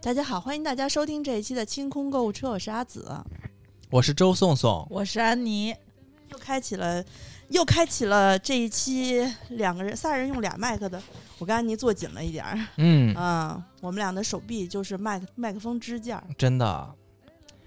大家好，欢迎大家收听这一期的清空购物车，我是阿紫，我是周颂颂，我是安妮，又开启了，又开启了这一期两个人、仨人用俩麦克的，我跟安妮坐紧了一点儿，嗯，嗯，我们俩的手臂就是麦克麦克风支架。真的，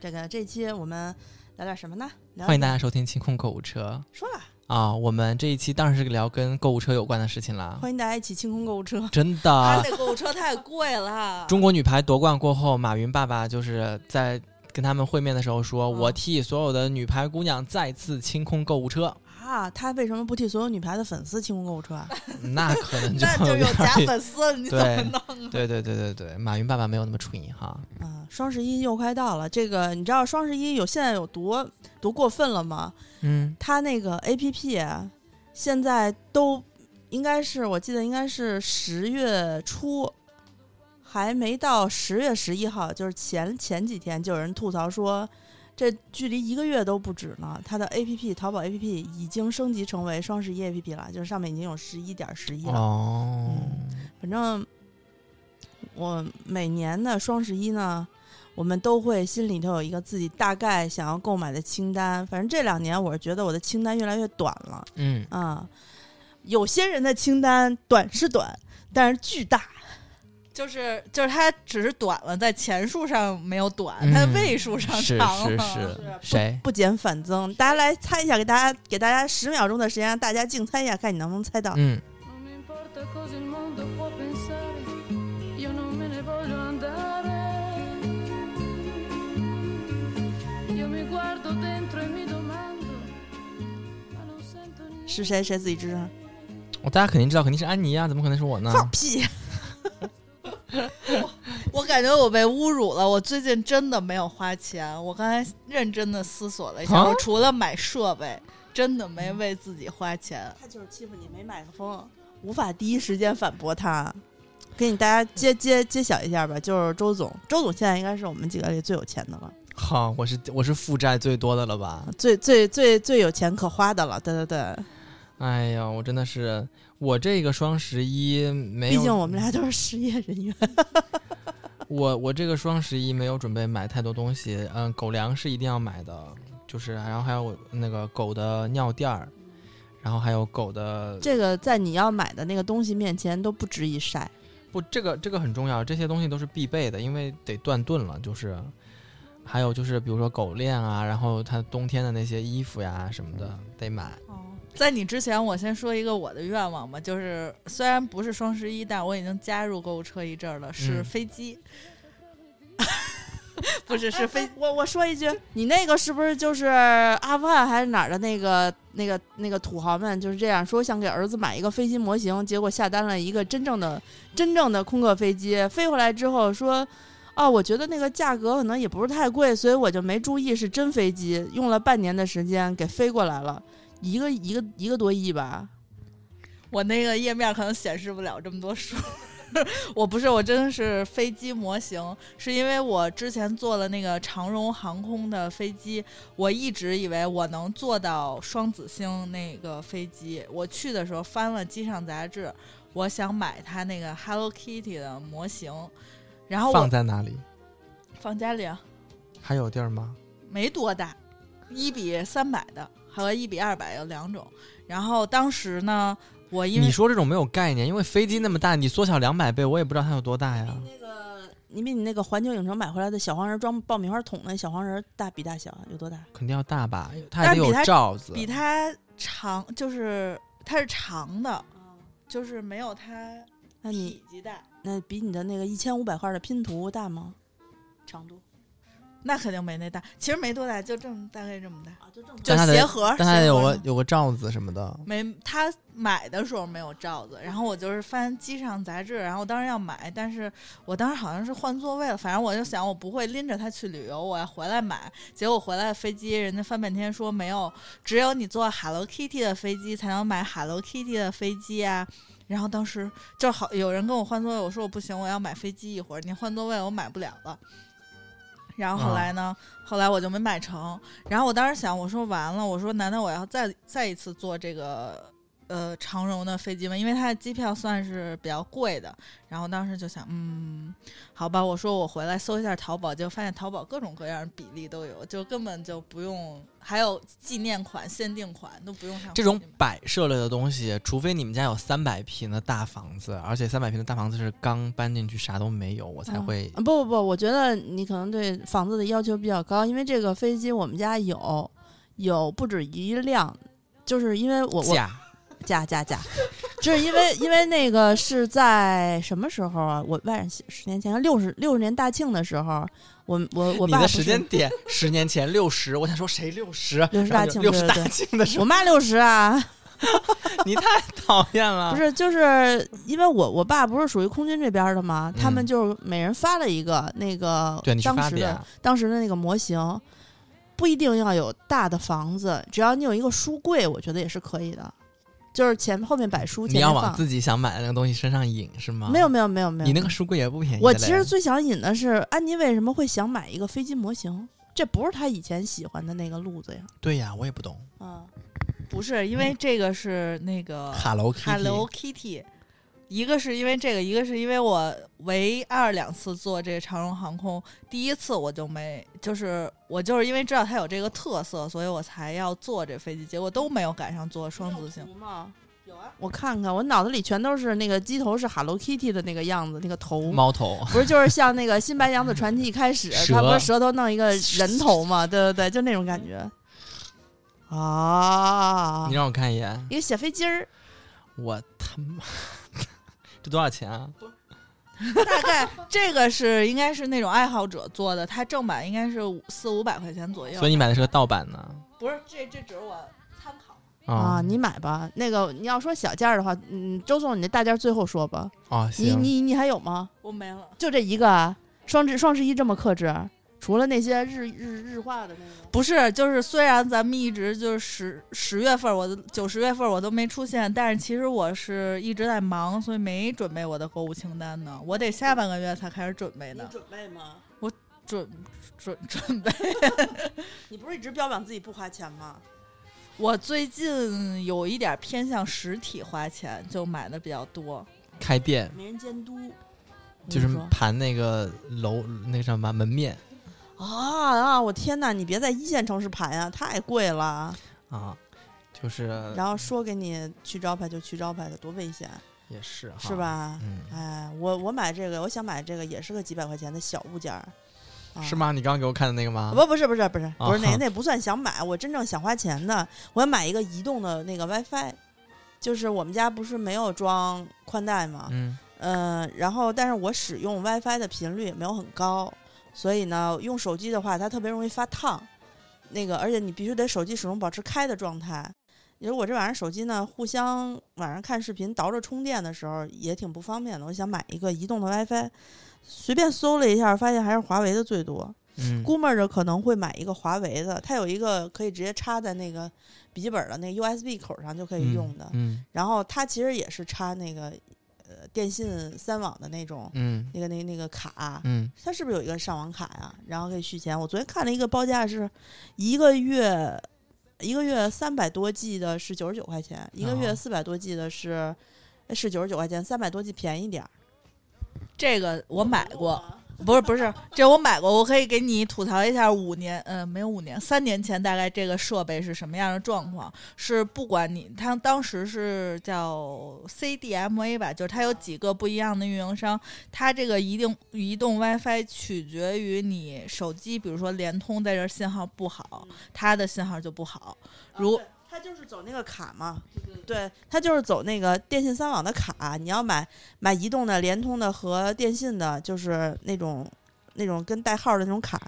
这个这期我们聊点什么呢？欢迎大家收听清空购物车。说了，啊！我们这一期当然是聊跟购物车有关的事情了，欢迎大家一起清空购物车。真他的。那购物车太贵了。中国女排夺冠过后，马云爸爸就是在跟他们会面的时候说：“嗯我替所有的女排姑娘再次清空购物车。啊，他为什么不替所有女排的粉丝清空购物车啊？” 那可能就 那就有假粉丝，你怎么弄啊？对对对对对，马云爸爸没有那么蠢哈。啊，双十一又快到了，这个你知道双十一有现在有多多过分了吗？嗯，他那个 A P P 啊，现在都应该是我记得应该是十月初，还没到十月十一号，就是前前几天就有人吐槽说，这距离一个月都不止呢。它的 A P P 淘宝 A P P 已经升级成为双十一 A P P 了，就是上面已经有十一点十一了。哦，反正我每年的双十一呢，我们都会心里头有一个自己大概想要购买的清单。反正这两年我是觉得我的清单越来越短了嗯，啊、有些人的清单短是短，但是巨大。就是就是他只是短了在钱数上没有短他的位数上长了是是谁？不减反增大家来猜一下给大家给大家十秒钟的时间让大家竞猜一下看你能不能猜到嗯。是谁？谁？自己知道我大家肯定知道肯定是安妮呀怎么可能是我呢？放屁！我感觉我被侮辱了。我最近真的没有花钱，我刚才认真的思索了一下，啊我除了买设备，真的没为自己花钱。他就是欺负你没麦克风，无法第一时间反驳他。给你大家揭揭揭晓一下吧，就是周总，周总现在应该是我们几个里最有钱的了，好，我是我是负债最多的了吧？最最最最有钱可花的了。对对对，哎呀，我真的是，我这个双十一没有，毕竟我们俩都是失业人员。我我这个双十一没有准备买太多东西，嗯，狗粮是一定要买的，就是然后还有那个狗的尿垫儿，然后还有狗的这个在你要买的那个东西面前都不值一晒。不，这个这个很重要，这些东西都是必备的，因为得断顿了，就是还有就是比如说狗链啊，然后它冬天的那些衣服呀什么的得买。哦，在你之前，我先说一个我的愿望吧，就是虽然不是双十一，但我已经加入购物车一阵儿了，是嗯飞机。不是，是飞 我我说一句，你那个是不是就是阿富汗还是哪儿的那个那个那个土豪们就是这样说，想给儿子买一个飞机模型，结果下单了一个真正的真正的空客飞机，飞回来之后说。哦，我觉得那个价格可能也不是太贵，所以我就没注意是真飞机，用了半年的时间给飞过来了，一个一个一个多亿吧。我那个页面可能显示不了这么多数。我不是，我真的是飞机模型，是因为我之前坐了那个长荣航空的飞机，我一直以为我能坐到双子星那个飞机。我去的时候翻了机上杂志，我想买它那个 Hello Kitty 的模型，然后放在哪里？放家里啊，还有地儿吗？没多大，一比三百的和一比二百有两种。然后当时呢，我因为你说这种没有概念，因为飞机那么大，你缩小两百倍，我也不知道它有多大呀。那个，你比你那个环球影城买回来的小黄人装爆米花桶那小黄人大比大小啊有多大？肯定要大吧？它也得有罩子。比它长，就是它是长的，就是没有它那你体积大。那比你的那个一千五百块的拼图大吗？长度那肯定没那大，其实没多大，就这么大概这么大，啊，就正常。就鞋盒。但它得有个有个罩子什么的。没，他买的时候没有罩子，然后我就是翻机上杂志，然后我当时要买，但是我当时好像是换座位了，反正我就想我不会拎着它去旅游，我要回来买。结果回来飞机，人家翻半天说没有，只有你坐 Hello Kitty 的飞机才能买 Hello Kitty 的飞机啊。然后当时就好有人跟我换座位，我说我不行，我要买飞机一会儿，你换座位我买不了了。然后后来呢？后来我就没买成。然后我当时想，我说完了，我说难道我要再再一次做这个呃长荣的飞机嘛？因为它的机票算是比较贵的。然后当时就想，嗯，好吧，我说我回来搜一下淘宝，就发现淘宝各种各样的比例都有，就根本就不用，还有纪念款、限定款都不用上这种摆设类的东西，除非你们家有三百平的大房子，而且三百平的大房子是刚搬进去啥都没有，我才嗯会啊不不不，我觉得你可能对房子的要求比较高，因为这个飞机我们家有有不止一辆，就是因为我我架。加加加，就是因为因为那个是在什么时候啊？我外甥十年前六十六十年大庆的时候，我我我你的爸不是时间点十年前六十，我想说谁六十？六十大庆六十大庆的时候，我妈六十啊，你太讨厌了。不是，就是因为我我爸不是属于空军这边的嘛，他们嗯就是每人发了一个那个对，当时的。当时的那个模型，不一定要有大的房子，只要你有一个书柜，我觉得也是可以的。就是前后面摆书，你要往。自己想买的那个东西身上引是吗？没有，没有没有没有，你那个书柜也不便宜。我其实最想引的是安妮为什么会想买一个飞机模型？这不是她以前喜欢的那个路子呀。对呀，我也不懂。啊，不是因为这个是那个 Hello Kitty，一个是因为这个，一个是因为我唯二两次坐这个长荣航空，第一次我就没，就是我就是因为知道它有这个特色，所以我才要坐这飞机，结果都没有赶上坐双子星。吗？有啊，我看看，我脑子里全都是那个机头是 Hello Kitty 的那个样子，那个头。猫头。不是，就是像那个《新白娘子传奇》一开始，蛇他不是舌头弄一个人头嘛？对对对，就那种感觉。啊你，让我看一眼，一个小飞机儿，我他妈，这多少钱啊？大概这个是应该是那种爱好者做的，它正版应该是五四五百块钱左右。所以你买的是个盗版呢？不是这这只是我参考。啊，哦你买吧。那个你要说小件儿的话，嗯，周总，你那大件最后说吧。哦，你，你你还有吗？我没了，就这一个啊？双十双十一这么克制，除了那些日日日化的那个。不是，就是虽然咱们一直就是十十月份，我的九十月份我都没出现，但是其实我是一直在忙，所以没准备我的购物清单呢。我得下半个月才开始准备呢。准备吗？我准准准备。你不是一直标榜自己不花钱吗？我最近有一点偏向实体花钱，就买的比较多。开店没人监督，就是盘那个楼那个什么门面 啊啊！我天哪，你别在一线城市盘呀，太贵了。啊，就是然后说给你去招牌就去招牌的，多危险，也是哈是？吧？嗯，哎，我我买这个，我想买这个也是个几百块钱的小物件儿，啊是？吗？你刚刚给我看的那个吗？不，不是，不是，不是，不是那啊 那不算想买，我真正想花钱的，我要买一个移动的那个 WiFi，就是我们家不是没有装宽带嘛？嗯，嗯，然后但是我使用 WiFi 的频率也没有很高，所以呢，用手机的话，它特别容易发烫。那个，而且你必须得手机始终保持开的状态。你说我这晚上手机呢，互相晚上看视频倒着充电的时候也挺不方便的。我想买一个移动的 WiFi，随便搜了一下，发现还是华为的最多。嗯，估摸着可能会买一个华为的，它有一个可以直接插在那个笔记本的那个 USB 口上就可以用的。嗯然后它其实也是插那个呃电信三网的那种嗯那个那个那个卡，嗯它是不是有一个上网卡呀？然后可以续钱。我昨天看了一个报价是一个月一个月三百多 G 的是九十九块钱，一个月哦四百多 G 的是是九十九块钱，三百多 G 便宜点儿。这个我买过，不是不是，这我买过，我可以给你吐槽一下五年，呃，没有五年，三年前大概这个设备是什么样的状况？是不管你，它当时是叫 CDMA 吧，就是它有几个不一样的运营商，它这个移动移动 WiFi 取决于你手机，比如说联通在这信号不好，它的信号就不好。如它就是走那个卡嘛，对，他就是走那个电信三网的卡。你要买买移动的、联通的和电信的，就是那种那种跟带号的那种卡，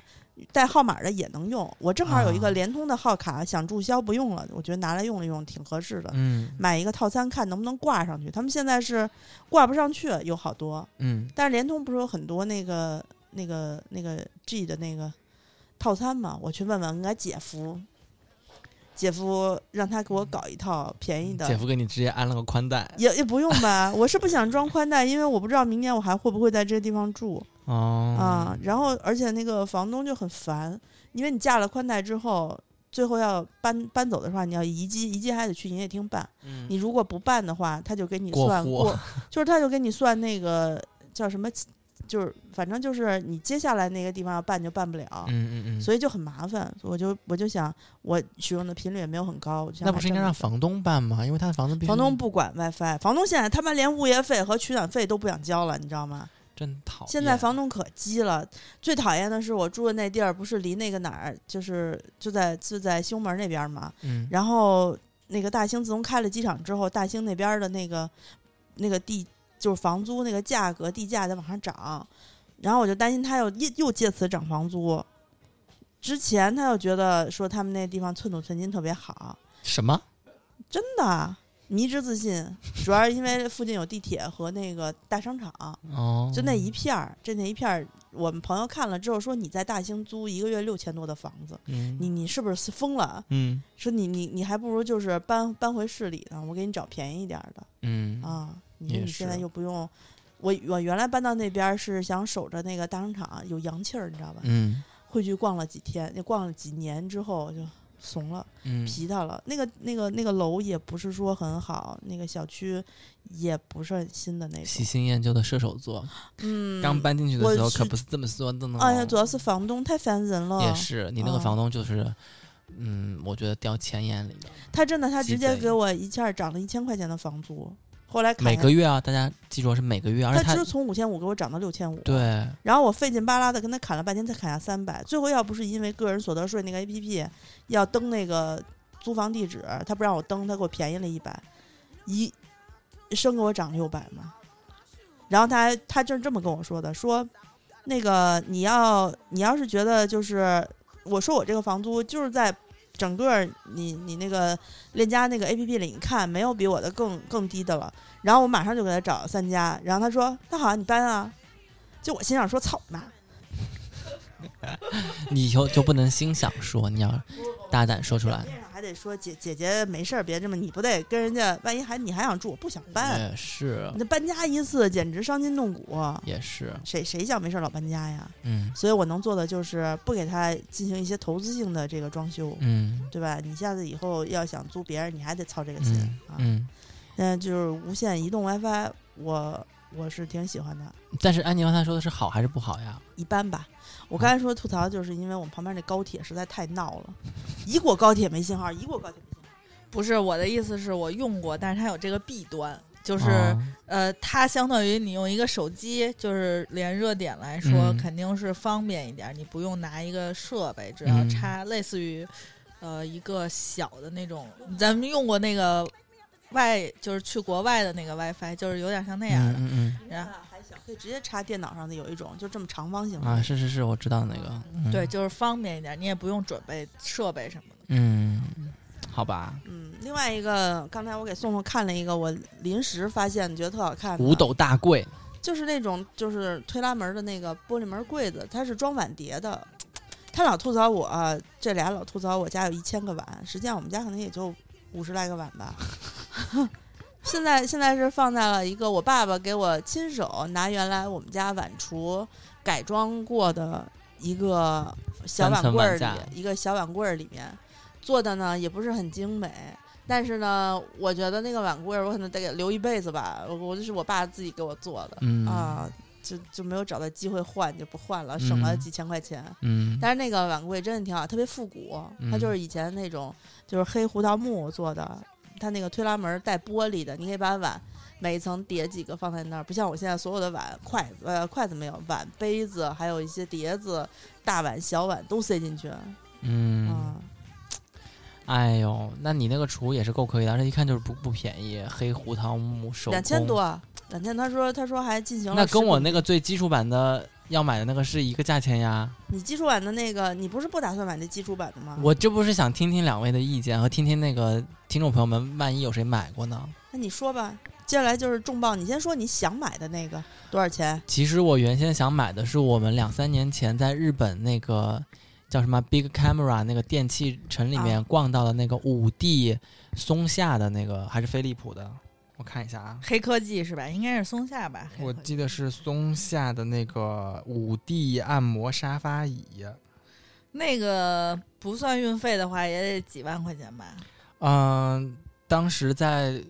带号码的也能用。我正好有一啊个联通的号卡，想注销不用了，我觉得拿来用一用挺合适的。嗯买一个套餐看能不能挂上去。他们现在是挂不上去，有好多，嗯但是联通不是有很多那个那个那个 G 的那个套餐嘛？我去问问俺姐夫，姐夫让他给我搞一套便宜的。姐夫给你直接安了个宽带也也不用吧，我是不想装宽带，因为我不知道明年我还会不会在这个地方住哦啊。然后，而且那个房东就很烦，因为你架了宽带之后，最后要搬搬走的话，你要移机，移机还得去营业厅办。嗯你如果不办的话，他就给你算过，就是他就给你算那个叫什么，就是反正就是你接下来那个地方要办就办不了。嗯嗯嗯，所以就很麻烦，我就我就想，我使用的频率也没有很高，我就想那不是应该让房东办吗？因为他的房子房东不管 WiFi，房东现在他妈连物业费和取暖费都不想交了，你知道吗？真讨厌。现在房东可鸡了，最讨厌的是我住的那地儿不是离那个哪儿，就是就在就在西红门那边嘛。嗯，然后那个大兴自从开了机场之后，大兴那边的那个那个地就是房租那个价格地价在往上涨，然后我就担心他又又又借此涨房租。之前他又觉得说他们那地方寸土寸金特别好，什么？真的迷之自信，主要是因为附近有地铁和那个大商场，哦，就那一片儿，这那一片儿，我们朋友看了之后说你在大兴租一个月六千多的房子，嗯，你你是不是疯了？嗯说你你你还不如就是搬搬回市里呢，我给你找便宜一点儿的嗯啊。你说你现在又不用，我我原来搬到那边儿是想守着那个大商场有洋气儿，你知道吧？嗯会去逛了几天，那逛了几年之后就怂了。嗯，皮他了。那个那个那个楼也不是说很好，那个小区也不是很新的那喜。新厌旧的射手座，嗯，刚搬进去的时候可不是这么说的呢。哎呀，主要是房东太烦人了。也是你那个嗯房东就是，嗯，我觉得掉钱眼里了。他真的他直接给我一下涨了一千块钱的房租，后来每个月啊，大家记住是每个月，而且他他就是从五千五给我涨到六千五。。对，然后我费劲巴拉的跟他砍了半天，才砍下三百。最后要不是因为个人所得税那个 A P P 要登那个租房地址，他不让我登，他给我便宜了一百，一生给我涨六百嘛。然后他还他就是这么跟我说的，说那个你要你要是觉得就是我说我这个房租就是在整个你你那个链家那个 A P P 里你看没有比我的更更低的了。然后我马上就给他找了三家，然后他说那好，你搬啊。就我心想说操你妈！你就就不能心想说，你要大胆说出来。还得说姐姐姐没事儿，别这么，你不得跟人家，万一还你还想住，我不想搬，也是你，这搬家一次简直伤筋动骨，也是，谁谁想没事儿老搬家呀？嗯所以我能做的就是不给他进行一些投资性的这个装修，嗯对吧？你下次以后要想租别人，你还得操这个心、嗯啊。嗯。现在就是无线移动 WiFi，我我是挺喜欢的，但是安妮刚才说的是好还是不好呀？一般吧。我刚才说吐槽，就是因为我们旁边那高铁实在太闹了，一过高铁没信号，一过高铁没信号。不是我的意思是我用过，但是它有这个弊端，就是、啊呃，它相当于你用一个手机，就是连热点来说，嗯肯定是方便一点，你不用拿一个设备，只要嗯插类似于呃一个小的那种，咱们用过那个外，就是去国外的那个 WiFi，就是有点像那样的。嗯嗯然后可以直接插电脑上的有一种，就这么长方形。啊，是是是，我知道那个，嗯对，，就是方便一点，你也不用准备设备什么的。嗯，好吧，嗯，另外一个，刚才我给宋宋看了一个，我临时发现觉得特好看的，五斗大柜，就是那种就是推拉门的那个玻璃门柜子，它是装碗碟的。他老吐槽我、啊这俩老吐槽我家有一千个碗，实际上我们家可能也就五十来个碗吧。现在现在是放在了一个我爸爸给我亲手拿原来我们家碗橱改装过的一个小碗柜儿里一个小碗柜儿里面做的呢，也不是很精美。但是呢，我觉得那个碗柜儿我可能得给留一辈子吧。我我就是我爸自己给我做的，嗯啊，就就没有找到机会换，就不换了，省了嗯几千块钱。嗯，但是那个碗柜真的挺好，特别复古，它嗯就是以前那种就是黑胡桃木做的，它那个推拉门带玻璃的，你可以把碗每一层叠几个放在那儿，不像我现在所有的碗、筷子呃筷子没有，碗、杯子还有一些碟子、大碗、小碗都塞进去，嗯，啊，哎呦，那你那个厨也是够可以的，而且一看就是不不便宜，黑胡桃木手两千，多，两千。他说他说还进行了那跟我那个最基础版的要买的那个是一个价钱呀。你基础版的那个，你不是不打算买那基础版的吗？我这不是想听听两位的意见和听听那个听众朋友们，万一有谁买过呢？那你说吧，接下来就是重磅，你先说你想买的那个多少钱？其实我原先想买的是我们两三年前在日本那个叫什么 Big Camera 那个电器城里面啊逛到的那个五 D 松下的那个，还是飞利浦的？我看一下啊，黑科技是吧？应该是松下吧？我记得是松下的那个五 D 按摩沙发椅，那个不算运费的话，也得几万块钱吧？嗯、当时在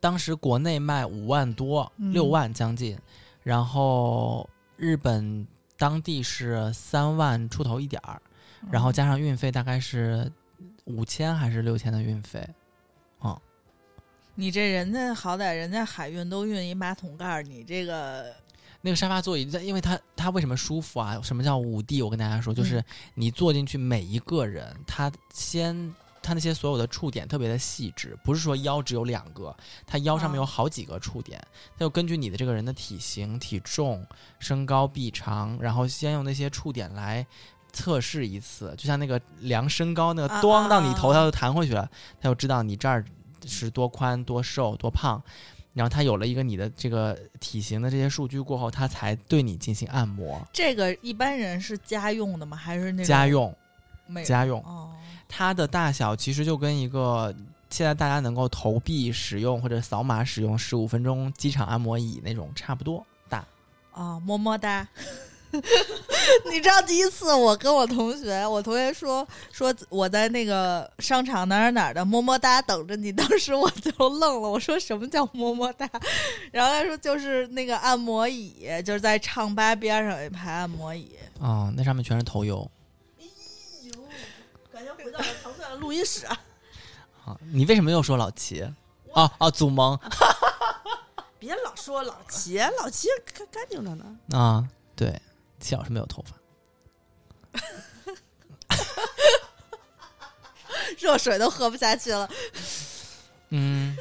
当时国内卖五万多，嗯六万将近，然后日本当地是三万出头一点儿，然后嗯加上运费大概是五千还是六千的运费。你这人家好歹人家海运都运一马桶盖儿，你这个那个沙发座椅，因为它它为什么舒服啊？什么叫五 D？我跟大家说，就是你坐进去，每一个人，他先他那些所有的触点特别的细致，不是说腰只有两个，他腰上面有啊好几个触点，他就根据你的这个人的体型、体重、身高、臂长，然后先用那些触点来。测试一次，就像那个量身高那个啊咣啊到你头，啊它就弹回去了，它就知道你这儿是多宽、多瘦、多胖，然后他有了一个你的这个体型的这些数据过后，他才对你进行按摩。这个一般人是家用的吗？还是那种家用，家用，哦，它的大小其实就跟一个现在大家能够投币使用或者扫码使用十五分钟机场按摩椅那种差不多大。哦，么么哒。你知道第一次我跟我同学，我同学说说我在那个商场哪儿哪儿的么么哒等着你，当时我就愣了，我说什么叫么么哒？然后他说就是那个按摩椅，就是在唱吧边上有一排按摩椅。哦，那上面全是头油。感觉回到了唐蒜的录音室。啊，你为什么又说老齐？哦哦，祖萌别老说老齐，老齐干干净着呢。啊，对，齐老师没有头发。热水都喝不下去了。嗯，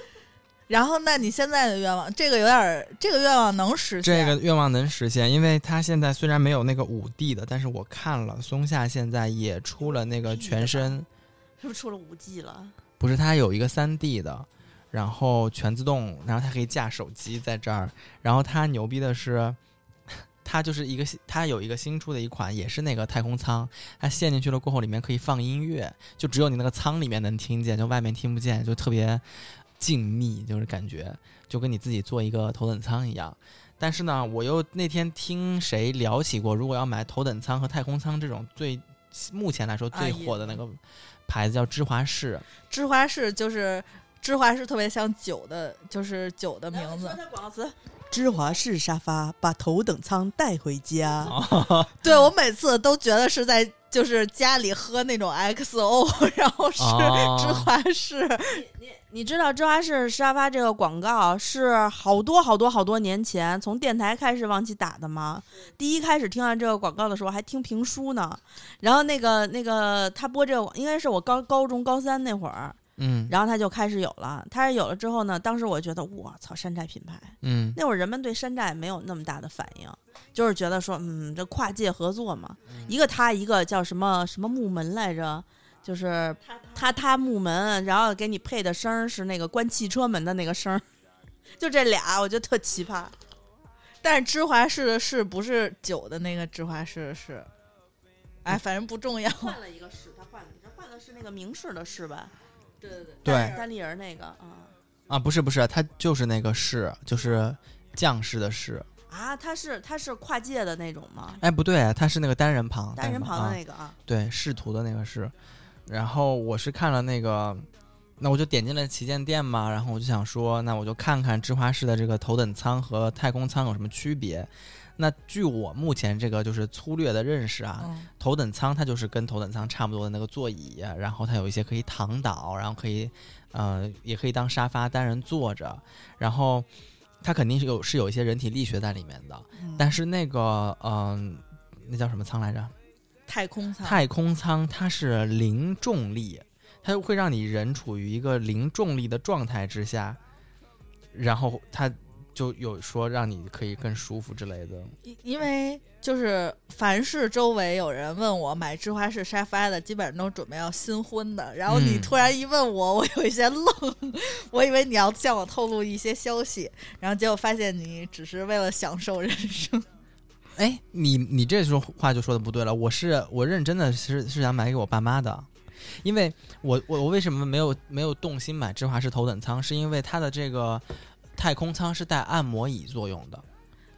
然后，那你现在的愿望，这个有点儿，这个愿望能实现这？个愿望能实现，因为它现在虽然没有那个五 D 的，但是我看了松下现在也出了那个全身。是不是出了五 G 了？不是，它有一个三 D 的，然后全自动，然后它可以架手机在这儿，然后它牛逼的是，它就是一个它有一个新出的一款，也是那个太空舱，它陷进去了过后，里面可以放音乐，就只有你那个舱里面能听见，就外面听不见，就特别静谧，就是感觉就跟你自己坐一个头等舱一样。但是呢，我又那天听谁聊起过，如果要买头等舱和太空舱这种最目前来说最火的那个牌子叫芝华士。芝华士就是芝华士，特别像酒的，就是酒的名字。广告词：芝华士沙发，把头等舱带回家。对我每次都觉得是在就是家里喝那种 XO，然后是哦芝华士。你你知道芝华士沙发这个广告是好多好多好多年前从电台开始往起打的吗？第一开始听到这个广告的时候还听评书呢，然后那个那个他播这个应该是我高高中高三那会儿，嗯然后他就开始有了。他是有了之后呢，当时我觉得我操，山寨品牌。嗯那会儿人们对山寨没有那么大的反应，就是觉得说，嗯，这跨界合作嘛，一个他，一个叫什么什么木门来着，就是他他木门，然后给你配的声儿是那个关汽车门的那个声儿，就这俩，我觉得特奇葩。但是芝华士的士不是酒的那个芝华士的士，哎，反正不重要。换了一个士，他换了，他换的是那个明士的士吧？对对对，对单立人那个啊啊，不是不是，他就是那个士，就是将士的士。啊，他是他是跨界的那种吗？哎，不对，他是那个单人旁，单人旁的啊那个啊，对，仕途的那个是。然后我是看了那个，那我就点进了旗舰店嘛，然后我就想说，那我就看看芝华士的这个头等舱和太空舱有什么区别。那据我目前这个就是粗略的认识啊，嗯，头等舱它就是跟头等舱差不多的那个座椅，然后它有一些可以躺倒，然后可以，呃，也可以当沙发单人坐着，然后它肯定是有是有一些人体力学在里面的，嗯。但是那个，嗯、那叫什么舱来着？太空舱，太空舱它是零重力，它会让你人处于一个零重力的状态之下，然后它就有说让你可以更舒服之类的。因因为就是凡是周围有人问我买芝华士沙发的，基本上都准备要新婚的。然后你嗯突然一问我，我有一些愣，我以为你要向我透露一些消息，然后结果发现你只是为了享受人生。哎，你你这说话就说的不对了，我是我认真的是是想买给我爸妈的，因为我我我为什么没有没有动心买芝华士头等舱，是因为它的这个太空舱是带按摩椅作用的。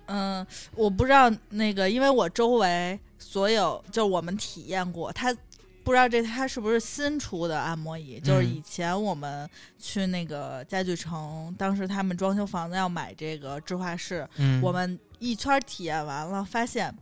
嗯，我不知道那个，因为我周围所有就我们体验过，它不知道这它是不是新出的按摩椅？就是嗯以前我们去那个家具城，当时他们装修房子要买这个智化室，嗯，我们一圈体验完了，发现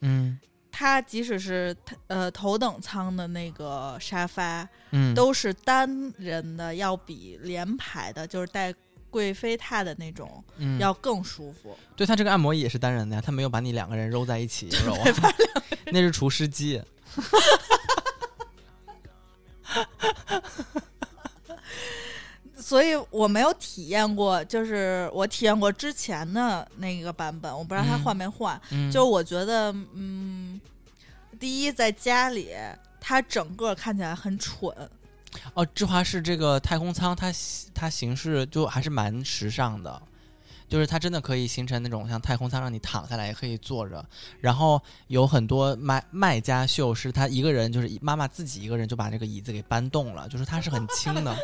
嗯它即使是呃头等舱的那个沙发，嗯都是单人的，要比连排的，就是带贵妃榻的那种，嗯要更舒服。对它这个按摩椅也是单人的呀，它没有把你两个人揉在一起揉啊，那是除湿机。所以我没有体验过，就是我体验过之前的那个版本，我不知道它嗯换没换。嗯，就我觉得，嗯，第一在家里，它整个看起来很蠢，哦，芝华士这个太空舱，它它形式就还是蛮时尚的，就是它真的可以形成那种像太空舱，让你躺下来也可以坐着。然后有很多卖卖家秀是他一个人，就是妈妈自己一个人就把这个椅子给搬动了，就是它是很轻的。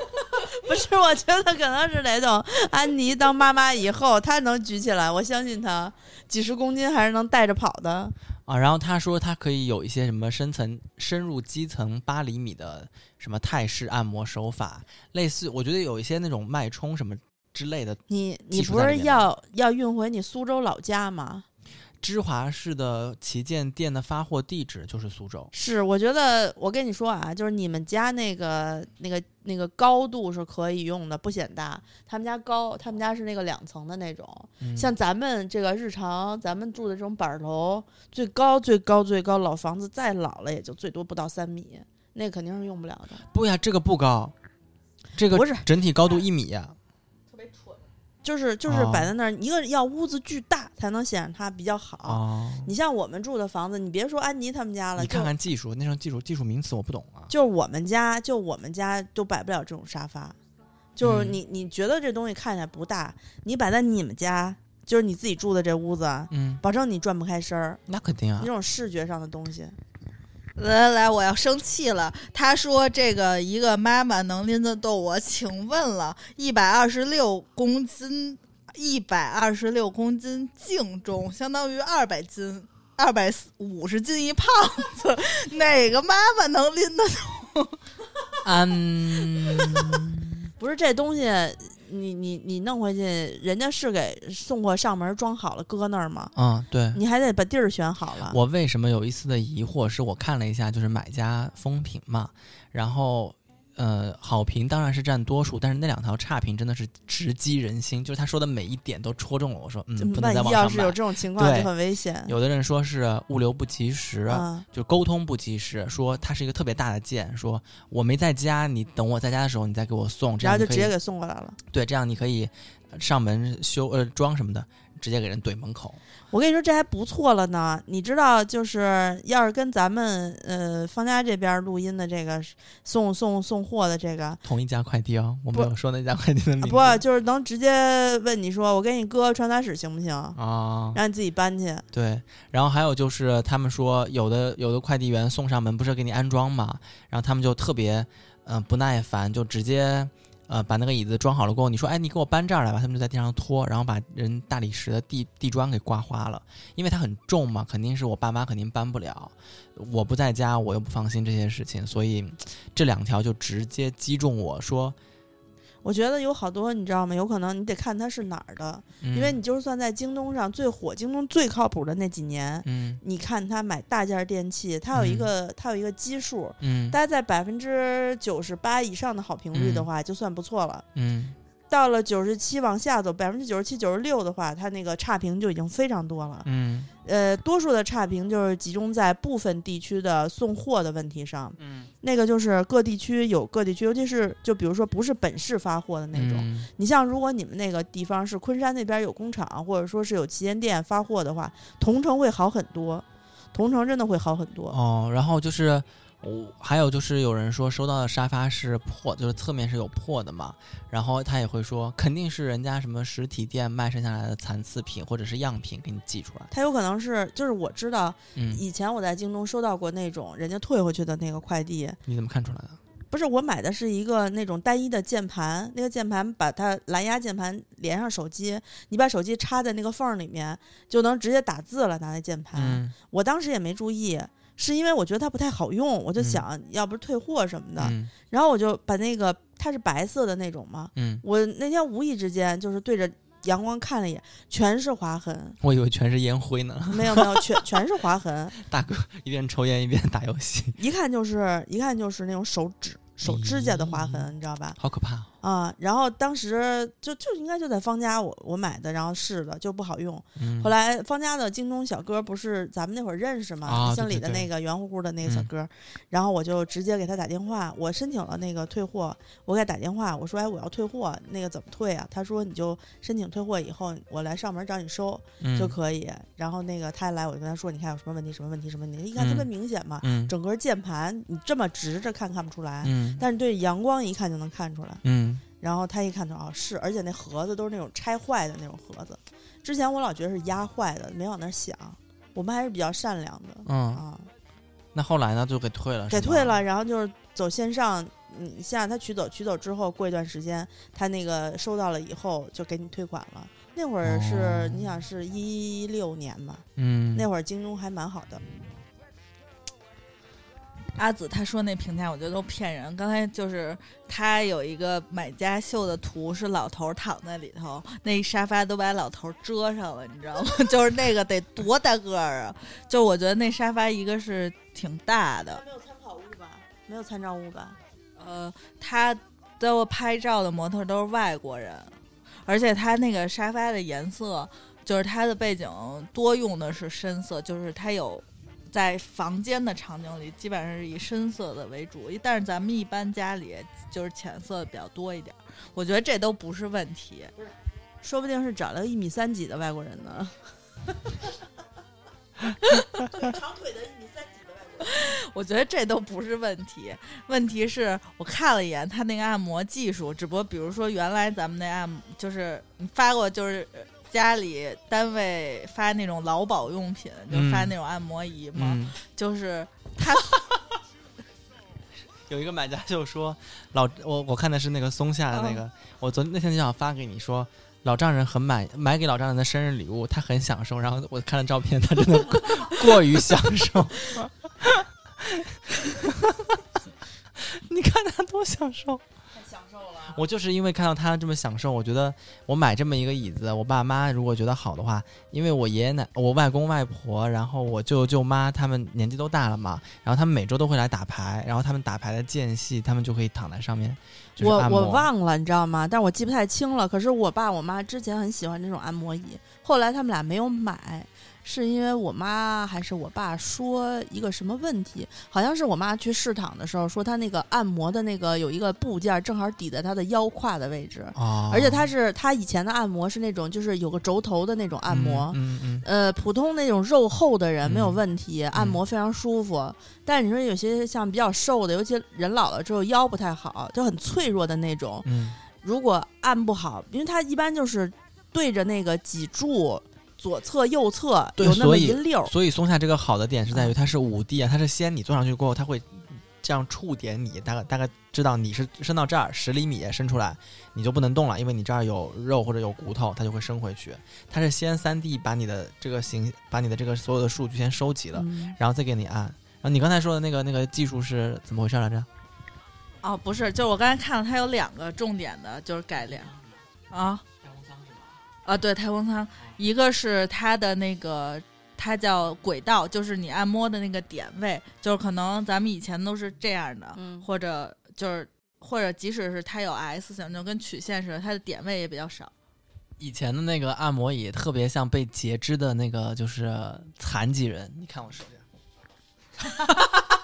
不是，我觉得可能是那种安妮当妈妈以后，她能举起来，我相信她几十公斤还是能带着跑的。啊，然后他说他可以有一些什么深层深入基层八厘米的什么泰式按摩手法，类似我觉得有一些那种脉冲什么之类的。你你不是要要运回你苏州老家吗？芝华士的旗舰店的发货地址就是苏州。是，我觉得我跟你说啊，就是你们家那个那个那个高度是可以用的，不显大。他们家高，他们家是那个两层的那种。嗯像咱们这个日常咱们住的这种板儿楼，最高最高最高老房子再老了也就最多不到三米，那肯定是用不了的。不呀，这个不高，这个不是整体高度一米呀。就是就是哦摆在那儿，一个要屋子巨大才能显示它比较好。哦，你像我们住的房子，你别说安妮他们家了，你看看技术，那种技术技术名词我不懂啊。就是我们家，就我们家都摆不了这种沙发。就是嗯你你觉得这东西看起来不大，你摆在你们家，就是你自己住的这屋子，嗯，保证你转不开身儿。那肯定啊这。种视觉上的东西，来来来，我要生气了。他说这个一个妈妈能拎得动我，请问了，一百二十六公斤，一百二十六公斤净重，相当于二百斤，二百五十斤一胖子，哪个妈妈能拎得动？嗯，不是这东西，你你你弄回去，人家是给送货上门装好了搁那儿吗？嗯，对。你还得把地儿选好了。我为什么有一丝的疑惑？是我看了一下，就是买家风评嘛，然后呃，好评当然是占多数，但是那两条差评真的是直击人心，就是他说的每一点都戳中了我说，嗯，不能万在网上买一要是有这。种情况，对就很危险。有的人说是物流不及时，啊，就沟通不及时，说它是一个特别大的件，说我没在家，你等我在家的时候你再给我送，这样就直接给送过来了。对，这样你可以上门修呃装什么的，直接给人怼门口。我跟你说，这还不错了呢。你知道，就是要是跟咱们呃方家这边录音的这个送送送货的这个，同一家快递哦，我没有说那家快递的名字。不就是能直接问你说，我给你搁传达室行不行？啊，让你自己搬去。对，然后还有就是他们说有的有的快递员送上门不是给你安装嘛，然后他们就特别嗯、呃不耐烦，就直接呃把那个椅子装好了过后，你说哎你给我搬这儿来吧，他们就在地上拖，然后把人大理石的地地砖给刮花了，因为它很重嘛，肯定是我爸妈肯定搬不了，我不在家我又不放心这些事情，所以这两条就直接击中我说，我觉得有好多你知道吗？有可能你得看它是哪儿的，嗯、因为你就算在京东上最火、京东最靠谱的那几年，嗯。你看它买大件电器，它有一个、它有一个基数，嗯。大概在百分之九十八以上的好评率的嗯。话，就算不错了。嗯到了九十七往下走，百分之九十七、九十六的话，它那个差评就已经非常多了。嗯呃，多数的差评就是集中在部分地区的送货的问题上。嗯那个就是各地区有各地区，尤其是就比如说不是本市发货的那种。嗯你像如果你们那个地方是昆山那边有工厂，或者说是有旗舰店发货的话，同城会好很多。同城真的会好很多。哦，然后就是我、还有就是有人说收到的沙发是破，就是侧面是有破的嘛，然后他也会说肯定是人家什么实体店卖剩下来的残次品或者是样品给你寄出来。他有可能是，就是我知道，嗯，以前我在京东收到过那种人家退回去的那个快递，你怎么看出来的？不是我买的是一个那种单一的键盘，那个键盘把它蓝牙键盘连上手机，你把手机插在那个缝儿里面，就能直接打字了，拿那键盘。嗯我当时也没注意，是因为我觉得它不太好用，我就嗯想要不退货什么的，嗯然后我就把那个它是白色的那种嘛，嗯，我那天无意之间就是对着阳光看了一眼，全是划痕，我以为全是烟灰呢。没有没有，全 全是划痕，大哥一边抽烟一边打游戏，一看就是一看就是那种手指手指甲的划痕，你知道吧？好可怕哦。啊，然后当时就就应该就在方家我我买的，然后试的就不好用。嗯后来方家的京东小哥不是咱们那会儿认识吗？姓李的那个圆乎乎的那个小嗯哥，然后我就直接给他打电话，我申请了那个退货，我给他打电话，我说哎我要退货，那个怎么退啊？他说你就申请退货以后，我来上门找你收嗯就可以。然后那个他来，我就跟他说，你看有什么问题，什么问题，什么问题，一看特别嗯明显嘛，嗯整个键盘你这么直着看看不出来，嗯但是对阳光一看就能看出来。嗯然后他一看就哦是，而且那盒子都是那种拆坏的那种盒子。之前我老觉得是压坏的，没往那儿想。我们还是比较善良的、嗯，啊，那后来呢就给退了，给退了，然后就是走线上，嗯，先让他取走，取走之后过一段时间，他那个收到了以后就给你退款了。那会儿是、哦你想是一六年嘛，嗯，那会儿京东还蛮好的。阿紫他说那评价，我觉得都骗人。刚才就是他有一个买家秀的图，是老头儿躺在里头，那沙发都把老头儿遮上了，你知道吗？就是那个得多大个儿啊！就我觉得那沙发一个是挺大的，没有参考物吧？没有参照物吧？呃，他给我拍照的模特都是外国人，而且他那个沙发的颜色，就是他的背景多用的是深色，就是他有在房间的场景里，基本上是以深色的为主，但是咱们一般家里就是浅色比较多一点儿，我觉得这都不是问题。说不定是找了个一米三几的外国人呢。长腿的一米三几的外国人。我觉得这都不是问题，问题是我看了一眼他那个按摩技术，只不过比如说原来咱们那按就是你发过就是。呃家里单位发那种劳保用品，就发嗯那种按摩仪嘛，嗯，就是他 有一个买家就说老我我看的是那个松下的那个，我昨那天就想发给你说。老丈人很买买给老丈人的生日礼物，他很享受。然后我看了照片，他真的 过过于享受。你看他多享受！我就是因为看到他这么享受，我觉得我买这么一个椅子，我爸妈如果觉得好的话，因为我爷爷奶、我外公外婆，然后我舅舅妈他们年纪都大了嘛，然后他们每周都会来打牌，然后他们打牌的间隙，他们就可以躺在上面，就是我按摩我忘了，你知道吗？但是我记不太清了。可是我爸我妈之前很喜欢这种按摩椅，后来他们俩没有买，是因为我妈还是我爸说一个什么问题？好像是我妈去市场的时候说，她那个按摩的那个有一个部件正好抵在她的腰胯的位置，哦，而且她是她以前的按摩是那种就是有个轴头的那种按摩。嗯嗯呃，普通那种肉厚的人没有嗯问题，按摩非常舒服。但是你说有些像比较瘦的，尤其人老了之后腰不太好，就很脆弱的那种，嗯如果按不好，因为它一般就是对着那个脊柱左侧、右侧有那么一溜儿。嗯，，所以松下这个好的点是在于啊它是五 D 啊，它是先你坐上去过后，它会这样触点你，大概大概知道你是伸到这儿十厘米伸出来，你就不能动了，因为你这儿有肉或者有骨头，它就会伸回去。它是先三 D 把你的这个形，把你的这个所有的数据先收集了，嗯。然后再给你按。然后你刚才说的那个那个技术是怎么回事来着？哦不是，就是我刚才看了，它有两个重点的，就是改良。啊？太空舱是吧？啊，对，太空舱，一个是它的那个。它叫轨道，就是你按摩的那个点位，就是可能咱们以前都是这样的，嗯或者就是或者即使是它有 S 型，就跟曲线似的，它的点位也比较少。以前的那个按摩椅特别像被截肢的那个，就是残疾人。你看我手这样，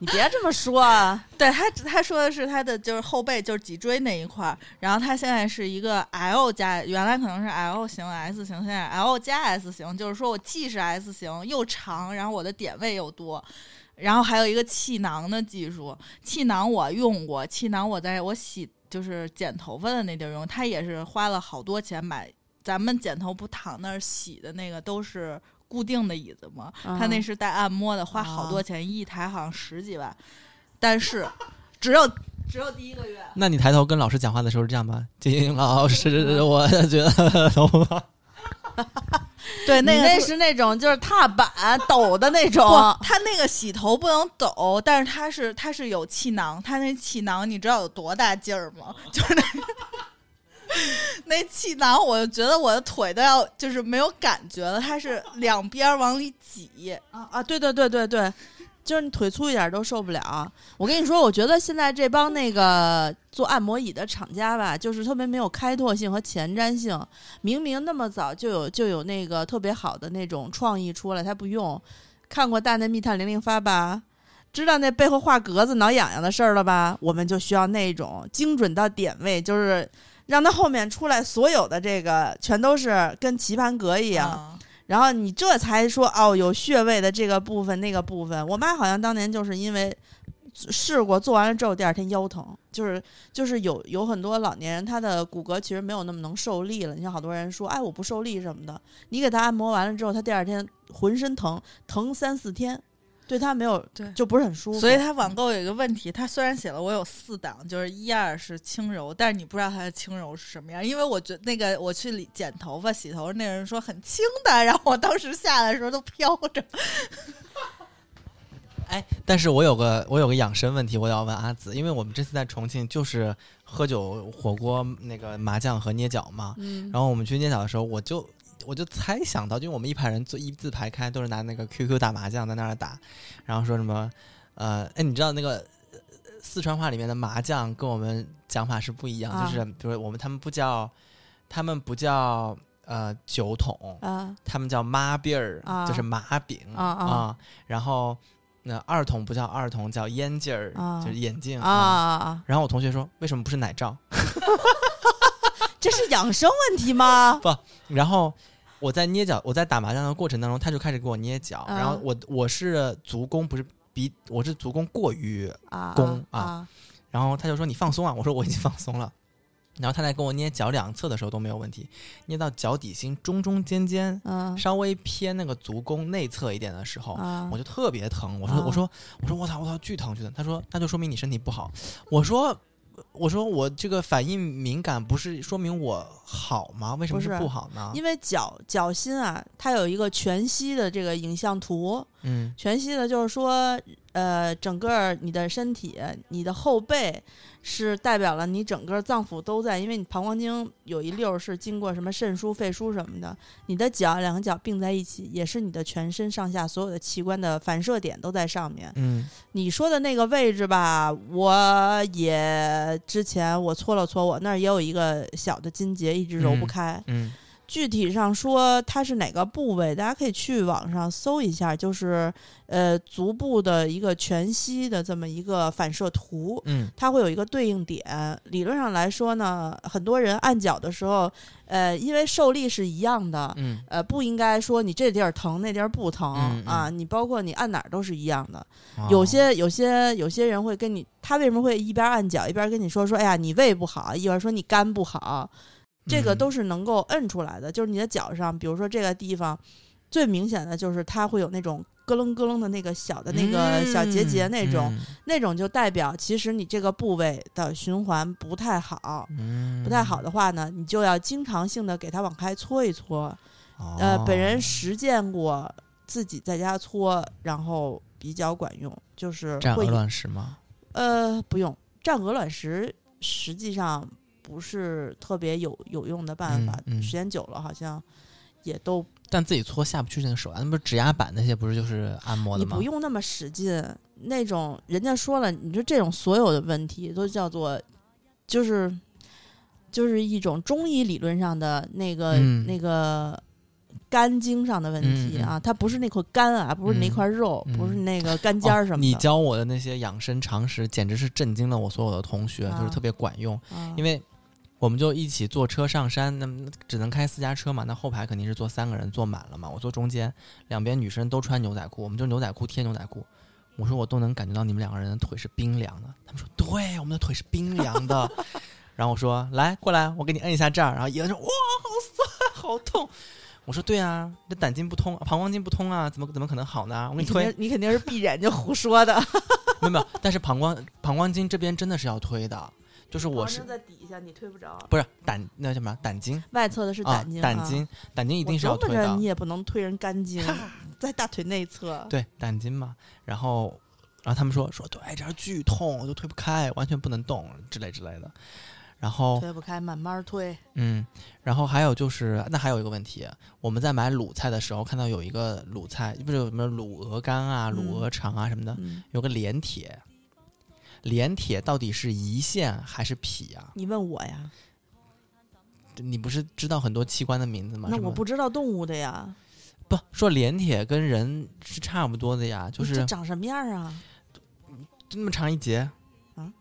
你别这么说啊，对他，他说的是他的就是后背，就是脊椎那一块儿，然后他现在是一个 L 加，原来可能是 L 型、S 型，现在 L 加 S 型，就是说我既是 S 型又长，然后我的点位又多，然后还有一个气囊的技术，气囊我用过，气囊我在我洗就是剪头发的那地儿用，他也是花了好多钱买，咱们剪头不躺那儿洗的那个都是。固定的椅子嘛，他那嗯是带按摩的，花好多啊钱，一台好像十几万，但是只有只有第一个月。那你抬头跟老师讲话的时候是这样吗？金老师，我觉得头发 对，那那是那种就是踏板抖的那种，不，它那个洗头不能抖，但是他是他是有气囊，他那气囊你知道有多大劲儿吗？就是那 那气囊，我就觉得我的腿都要就是没有感觉了，它是两边往里挤。啊啊，对对对对对，就是你腿粗一点都受不了。我跟你说，我觉得现在这帮那个做按摩椅的厂家吧，就是特别没有开拓性和前瞻性。明明那么早就有就有那个特别好的那种创意出来，他不用。看过《大内密探零零发》吧？知道那背后画格子挠痒痒的事儿了吧？我们就需要那种精准到点位，就是让他后面出来所有的这个全都是跟棋盘格一样。啊然后你这才说哦，有穴位的这个部分那个部分。我妈好像当年就是因为试过做完了之后，第二天腰疼，就是就是有有很多老年人他的骨骼其实没有那么能受力了。你像好多人说，哎，我不受力什么的，你给他按摩完了之后，他第二天浑身疼，疼三四天，对他没有对就不是很舒服。所以它网购有一个问题，它虽然写了我有四档，就是一二是轻柔，但是你不知道它的轻柔是什么样。因为我觉得那个我去理剪头发、洗头，那个人说很轻的，然后我当时下来的时候都飘着。哎，但是我有个我有个养生问题，我要问阿紫，因为我们这次在重庆就是喝酒、火锅、那个麻将和捏脚嘛，嗯，然后我们去捏脚的时候，我就我就猜想到，就我们一排人坐一字排开，都是拿那个 QQ 打麻将在那儿打，然后说什么呃，哎，你知道那个呃四川话里面的麻将跟我们讲法是不一样，啊就是比如我们他们不叫他们不叫呃酒桶，啊。他们叫麻饼儿，啊。就是麻饼啊啊。然后那二筒不叫二筒，叫眼镜儿，啊就是眼镜啊啊。啊！然后我同学说，为什么不是奶罩？这是养生问题吗？不然后我在捏脚，我在打麻将的过程当中，他就开始给我捏脚，啊然后我我是足弓，不是比我是足弓过于，啊弓啊啊然后他就说你放松啊，我说我已经放松了。然后他在跟我捏脚两侧的时候都没有问题，捏到脚底心中中间间，嗯稍微偏那个足弓内侧一点的时候，啊我就特别疼。我说、啊我说我说我操我操巨疼巨疼。他说那就说明你身体不好。我说我说我这个反应敏感不是说明我好吗？为什么是不好呢？因为脚脚心啊，它有一个全息的这个影像图，嗯全息的就是说，呃，整个你的身体，你的后背是代表了你整个脏腑都在，因为你膀胱经有一溜儿是经过什么肾腧、肺腧什么的，你的脚两个脚并在一起，也是你的全身上下所有的器官的反射点都在上面。嗯你说的那个位置吧，我也之前我搓了搓，我那儿也有一个小的筋结，一直揉不嗯开。嗯具体上说它是哪个部位，大家可以去网上搜一下，就是呃足部的一个全息的这么一个反射图。嗯它会有一个对应点，理论上来说呢，很多人按脚的时候，呃，因为受力是一样的，嗯呃，不应该说你这地儿疼那地儿不疼、嗯嗯啊，你包括你按哪儿都是一样的。哦有些有些有些人会跟你，他为什么会一边按脚一边跟你说说，哎呀，你胃不好，一会儿说你肝不好，这个嗯都是能够摁出来的。就是你的脚上，比如说这个地方，最明显的就是它会有那种咯楞咯楞的那个小的那个小结节那种，嗯那种就代表其实你这个部位的循环不太好。嗯不太好的话呢，你就要经常性的给它往开搓一搓。呃，哦本人实践过，自己在家搓，然后比较管用，就是会战鹅卵石吗？呃不用战鹅卵石，实际上不是特别有有用的办法，嗯嗯时间久了好像也都但自己搓下不去那个手啊，那不是指压板那些不是就是按摩的吗？你不用那么使劲，那种人家说了，你说这种所有的问题都叫做就是就是一种中医理论上的那个、嗯那个肝经上的问题啊，它不是那块肝啊，不是那嗯块肉，嗯不是那个肝尖儿什么的。哦你教我的那些养生常识，简直是震惊了我所有的同学，就是啊特别管用。啊因为我们就一起坐车上山，那么只能开私家车嘛，那后排肯定是坐三个人，坐满了嘛。我坐中间，两边女生都穿牛仔裤，我们就牛仔裤贴牛仔裤。我说我都能感觉到你们两个人的腿是冰凉的，他们说对，我们的腿是冰凉的。然后我说来过来，我给你摁一下这儿，然后一摁说哇好酸好痛。我说对啊，这胆经不通，膀胱经不通啊，怎么怎么可能好呢？我给你推你肯定，是闭着眼睛胡说的。没有没有，但是膀胱膀胱经这边真的是要推的，就是我是在底下，你推不着。不是胆那叫什么胆经外侧的是啊胆经，啊胆经胆经一定是要推的你，也不能推人肝经，在大腿内侧。对胆经嘛。然后然后他们说说对这儿剧痛，就推不开，完全不能动之类之类的。然后推不开，慢慢推。嗯，然后还有就是，那还有一个问题，我们在买卤菜的时候，看到有一个卤菜，不是有什么卤鹅肝啊、卤嗯鹅肠啊什么的，嗯，有个连铁。连铁到底是胰腺还是脾啊？你问我呀？你不是知道很多器官的名字吗？那我不知道动物的呀，不说连铁跟人是差不多的呀，就是长什么样啊？就那么长一节啊？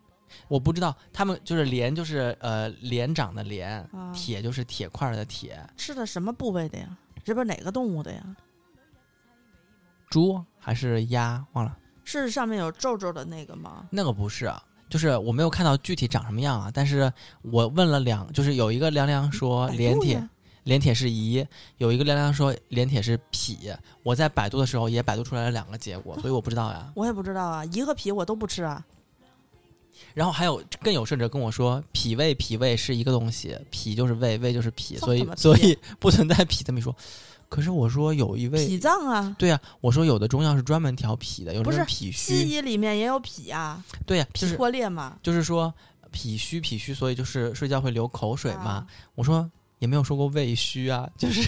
我不知道，他们就是连就是呃连长的连，啊铁就是铁块的铁，吃的什么部位的呀？这不是哪个动物的呀？猪还是鸭忘了。是上面有皱皱的那个吗？那个不是啊，就是我没有看到具体长什么样啊，但是我问了两，就是有一个凉凉说连铁连铁是胰，有一个凉凉说连铁是脾。我在百度的时候也百度出来了两个结果，所以我不知道呀。我也不知道啊，胰和脾我都不吃啊。然后还有更有甚者跟我说，脾胃脾胃是一个东西，脾就是胃，胃就是脾，所以所以不存在脾这么一说。可是我说有一位脾，脏啊，对呀、我说有的中药是专门调脾的，有不是脾虚西，医里面也有脾啊，对呀、就脾是破裂嘛。就是说脾虚脾虚，所以就是睡觉会流口水嘛。啊我说也没有说过胃虚啊，就是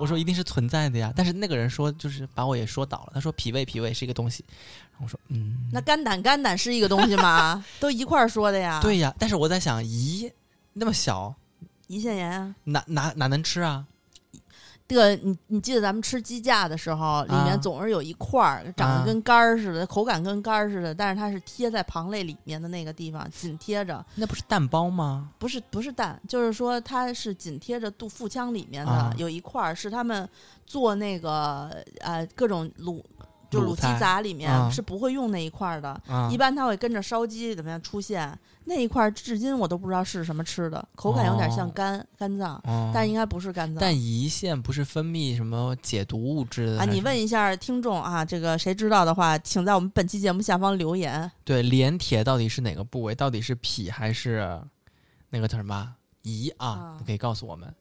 我说一定是存在的呀。但是那个人说就是把我也说倒了，他说脾胃脾胃是一个东西，然后我说嗯，那肝胆肝胆是一个东西吗？都一块儿说的呀。，对呀。但是我在想，咦，那么小，胰腺炎啊。哪哪哪能吃啊？这个你你记得咱们吃鸡架的时候，里啊面总是有一块儿长啊得跟肝儿似的，口感跟肝儿似的，但是它是贴在旁肋里面的那个地方，紧贴着，那不是蛋包吗？不是不是蛋，就是说它是紧贴着肚腹腔里面的，啊有一块儿是他们做那个呃各种卤。就卤鸡杂里面啊是不会用那一块儿的，啊，一般它会跟着烧鸡怎么样出现那一块儿，至今我都不知道是什么吃的，口感有点像哦肝、肝脏，哦但应该不是肝脏。但胰腺不是分泌什么解毒物质的啊，你问一下听众啊，这个谁知道的话，请在我们本期节目下方留言。对连铁到底是哪个部位？到底是脾还是那个叫什么胰啊啊？你可以告诉我们。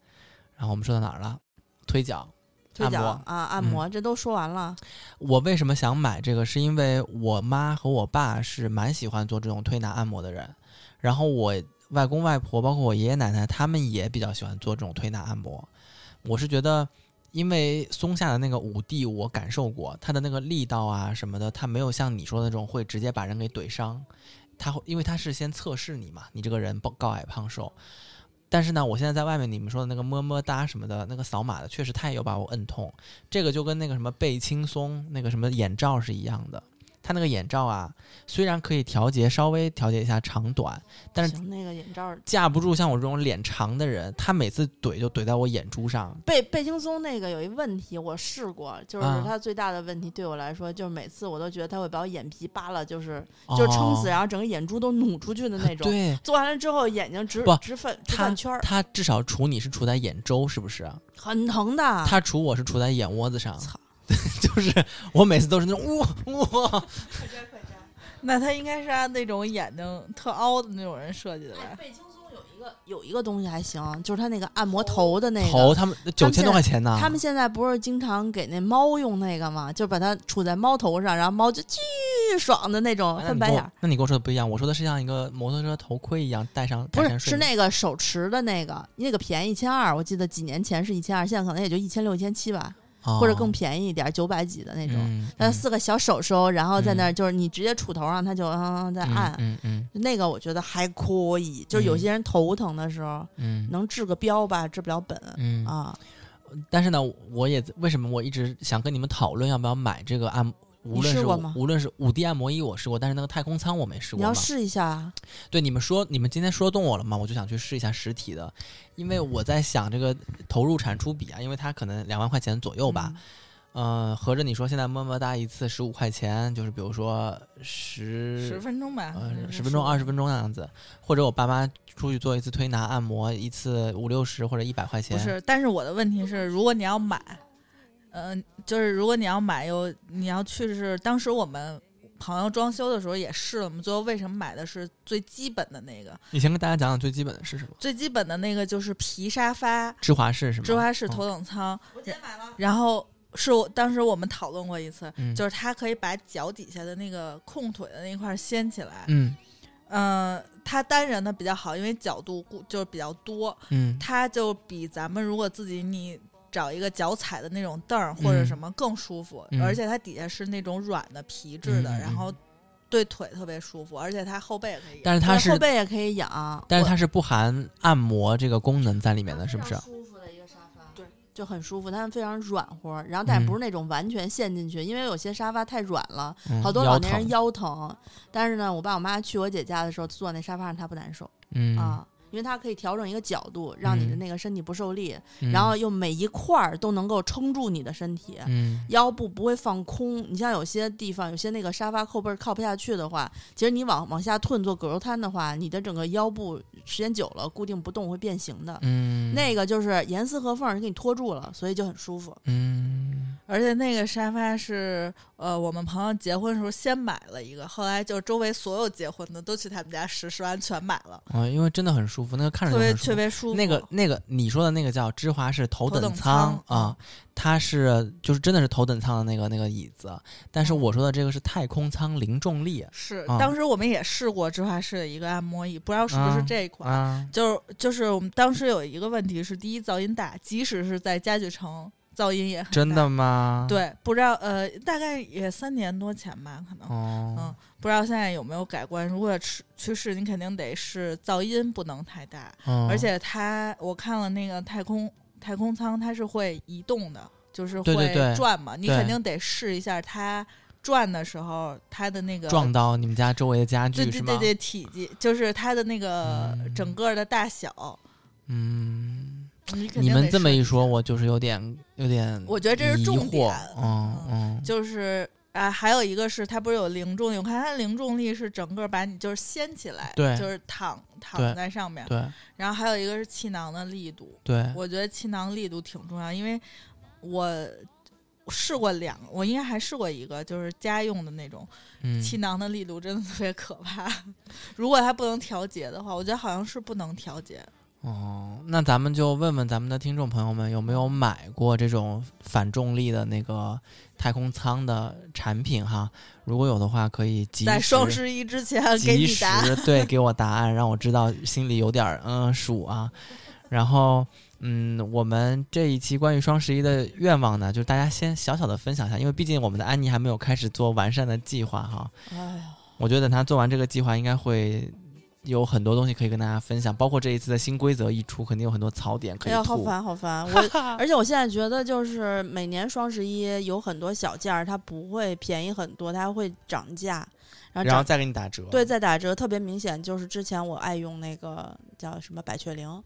然后我们说到哪儿了？推脚。推脚按摩嗯啊，按摩，这都说完了。我为什么想买这个？是因为我妈和我爸是蛮喜欢做这种推拿按摩的人，然后我外公外婆，包括我爷爷奶奶，他们也比较喜欢做这种推拿按摩。我是觉得，因为松下的那个五 D，我感受过它的那个力道啊什么的，它没有像你说的那种会直接把人给怼伤。它会，因为它是先测试你嘛，你这个人不高矮胖瘦。但是呢，我现在在外面你们说的那个么么哒什么的，那个扫码的，确实太有把我摁痛。这个就跟那个什么倍轻松那个什么眼罩是一样的。它那个眼罩啊，虽然可以调节，稍微调节一下长短，但是，那个眼罩架不住像我这种脸长的人，他每次怼就怼在我眼珠上。贝贝轻松那个有一问题，我试过，就是啊它最大的问题对我来说，就是每次我都觉得它会把我眼皮扒了，就是就是撑死，哦然后整个眼珠都努出去的那种。对，做完了之后，眼睛直直粉直它翻圈儿，他至少杵你是杵在眼周，是不是？很疼的。他杵我是杵在眼窝子上操，就是我每次都是那种哇哇，那他应该是按那种眼睛特凹的那种人设计的哎，吧？贝轻松有一个有一个东西还行，就是它那个按摩头的那个头他们九千多块钱呢。他们现在不是经常给那猫用那个吗？就把它杵在猫头上，然后猫就巨爽的那种那你跟我翻白眼儿。那你跟我说的不一样，我说的是像一个摩托车头盔一样戴上，不是，是那个手持的那个，那个便宜一千二，我记得几年前是一千二，现在可能也就一千六、一千七吧，或者更哦便宜一点，九百几的那种。它四个小手手，然后在那就是你直接杵头上，它就嗯嗯在按。嗯嗯那个我觉得还可以，就是有些人头疼的时候、嗯能治个标吧，治不了本、嗯嗯。啊。但是呢，我也为什么我一直想跟你们讨论要不要买这个按，无论是试过吗无论是五 D 按摩仪我试过，但是那个太空舱我没试过。你要试一下啊，对你们说，你们今天说动我了嘛，我就想去试一下实体的，因为我在想这个投入产出比啊，因为它可能两万块钱左右吧。嗯呃，合着你说现在么么哒一次十五块钱，就是比如说十十分钟吧，十分钟、二十分钟那样子，或者我爸妈出去做一次推拿按摩，一次五六十或者一百块钱。不是，但是我的问题是，如果你要买，嗯、就是如果你要买，有你要去是当时我们朋友装修的时候也试了我们，最后为什么买的是最基本的那个？你先跟大家讲讲最基本的是什么？最基本的那个就是皮沙发，芝华士是吗？芝华士哦头等舱，我今天买了，然后是我当时我们讨论过一次，嗯就是它可以把脚底下的那个空腿的那一块儿掀起来。嗯嗯、它单人的比较好，因为角度固就是比较多，嗯它就比咱们如果自己你找一个脚踩的那种凳儿或者嗯。什么更舒服，嗯。而且它底下是那种软的皮质的，然后对腿特别舒服，而且它后背也可以。但是它是后背也可以仰，但是它是不含按摩这个功能在里面的，是不是？舒服的一个沙发，对，就很舒服，它非常软和，然后但不是那种完全陷进去，因为有些沙发太软了，嗯好多老年人疼。腰疼。但是呢，我爸我妈去我姐家的时候，坐那沙发上她不难受、嗯。啊，因为它可以调整一个角度，让你的嗯那个身体不受力，嗯然后又每一块儿都能够撑住你的身体。嗯腰部不会放空，你像有些地方，有些那个沙发靠背靠不下去的话，其实你往往下退做葛优瘫的话，你的整个腰部时间久了固定不动会变形的。嗯那个就是严丝合缝儿给你托住了，所以就很舒服。嗯而且那个沙发是呃，我们朋友结婚的时候先买了一个，后来就周围所有结婚的都去他们家试，试完全买了，啊，因为真的很舒服，那个看着特别。特别舒服。那个那个你说的那个叫芝华士头头等舱舱啊，它是就是真的是头等舱的那个那个椅子，但是嗯我说的这个是太空舱零重力是啊当时我们也试过芝华士的一个按摩椅，不知道是不是啊这一款。啊，就是就是我们当时有一个问题是，第一噪音大，即使是在家具城，噪音也很大真的。吗？，对，不知道呃，大概也三年多前吧，可能。哦嗯，不知道现在有没有改观。如果去去试，你肯定得是噪音不能太大，嗯而且它我看了那个太空太空舱，它是会移动的，就是会对对对转嘛，你肯定得试一下它转的时候它的那个撞到你们家周围的家具？对对对对体积，就是它的那个嗯整个的大小。嗯，你们这么一说，我就是有点有点，我觉得这是重点嗯嗯，就是啊，还有一个是它不是有零重力？我看它零重力是整个把你就是掀起来，对就是躺躺在上面。对然后还有一个是气囊的力度，对，我觉得气囊力度挺重要，因为我试过两，我应该还试过一个，就是家用的那种嗯，气囊的力度真的特别可怕。如果它不能调节的话，我觉得好像是不能调节。哦，那咱们就问问咱们的听众朋友们，有没有买过这种反重力的那个太空舱的产品哈？如果有的话，可以及在双十一之前给及你答案。时对给我答案，让我知道心里有点儿嗯数啊。然后嗯，我们这一期关于双十一的愿望呢，就是大家先小小的分享一下，因为毕竟我们的安妮还没有开始做完善的计划哈。我觉得等她做完这个计划，应该会有很多东西可以跟大家分享，包括这一次的新规则一出，肯定有很多槽点可以哎呀，好。烦好烦！我而且我现在觉得，就是每年双十一有很多小件儿，它不会便宜很多，它会涨价，然后然后再给你打折。对再打折，特别明显。就是之前我爱用那个叫什么百雀羚，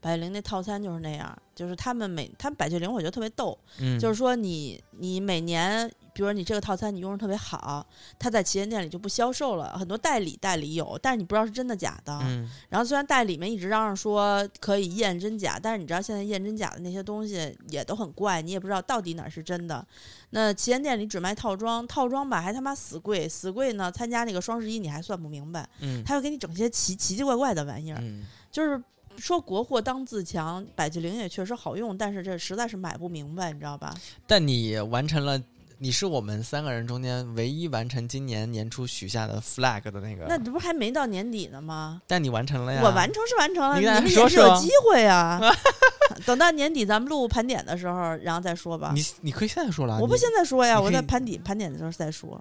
百雀羚那套餐就是那样，就是他们每他们百雀羚我觉得特别逗，嗯，就是说你你每年，比如说你这个套餐你用的特别好，它在旗舰店里就不销售了，很多代理代理有，但是你不知道是真的假的。嗯然后虽然代理们一直嚷嚷说可以验真假，但是你知道现在验真假的那些东西也都很怪，你也不知道到底哪儿是真的。那旗舰店里只卖套装，套装吧还他妈死贵，死贵呢。参加那个双十一你还算不明白，嗯他又给你整些奇奇奇怪怪的玩意儿，嗯就是。说国货当自强，百雀羚也确实好用，但是这实在是买不明白，你知道吧？但你完成了，你是我们三个人中间唯一完成今年年初许下的 flag 的那个。那这不还没到年底呢吗？但你完成了呀。我完成是完成了，你们也是有机会啊。等到年底咱们录盘点的时候，然后再说吧。你你可以现在说了。我不现在说呀，我在盘底盘点的时候再说。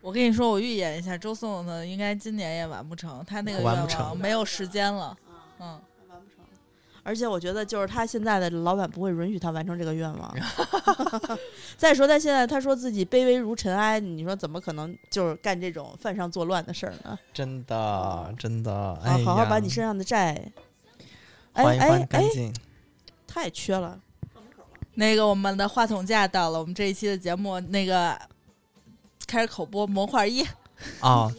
我跟你说，我预言一下，周颂呢应该今年也完不成，他那个愿完不成望没有时间了。嗯，而且我觉得，就是他现在的老板不会允许他完成这个愿望。再说他现在他说自己卑微如尘埃，你说怎么可能就是干这种犯上作乱的事儿呢？真的真的，好好好把你身上的债，哎还还哎哎，干净。太缺了。那个我们的话筒架到了，我们这一期的节目那个开始口播模块一。哦